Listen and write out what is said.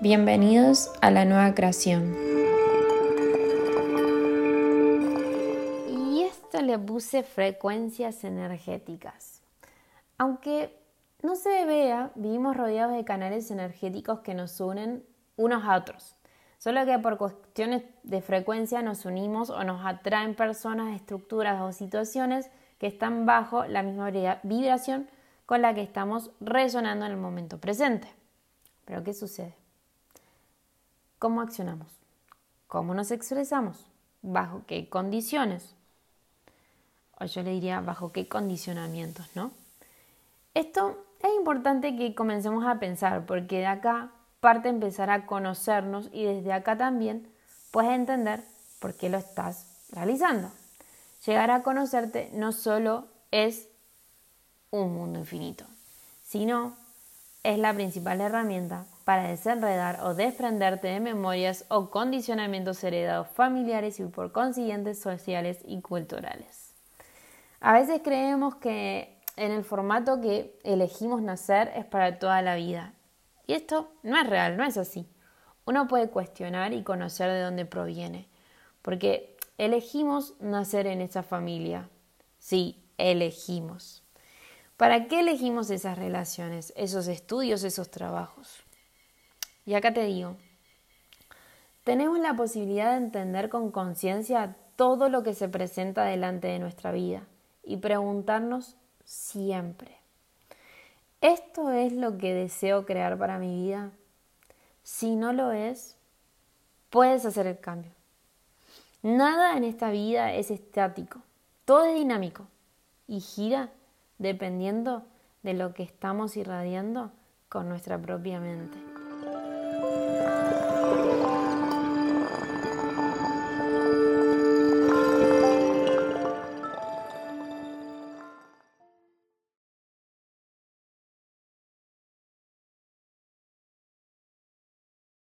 Bienvenidos a la nueva creación. Y esto le puse frecuencias energéticas. Aunque no se vea, vivimos rodeados de canales energéticos que nos unen unos a otros. Solo que por cuestiones de frecuencia nos unimos o nos atraen personas, estructuras o situaciones que están bajo la misma vibración con la que estamos resonando en el momento presente. Pero ¿qué sucede? ¿Cómo accionamos? ¿Cómo nos expresamos? ¿Bajo qué condiciones? O yo le diría, ¿bajo qué condicionamientos, no? Esto es importante que comencemos a pensar, porque de acá parte empezar a conocernos y desde acá también puedes entender por qué lo estás realizando. Llegar a conocerte no solo es un mundo infinito, sino es la principal herramienta para desenredar o desprenderte de memorias o condicionamientos heredados familiares y por consiguiente sociales y culturales. A veces creemos que en el formato que elegimos nacer es para toda la vida. Y esto no es real, no es así. Uno puede cuestionar y conocer de dónde proviene, porque elegimos nacer en esa familia. Sí, elegimos. ¿Para qué elegimos esas relaciones, esos estudios, esos trabajos? Y acá te digo, tenemos la posibilidad de entender con conciencia todo lo que se presenta delante de nuestra vida y preguntarnos siempre, ¿esto es lo que deseo crear para mi vida? Si no lo es, puedes hacer el cambio. Nada en esta vida es estático, todo es dinámico y gira dependiendo de lo que estamos irradiando con nuestra propia mente.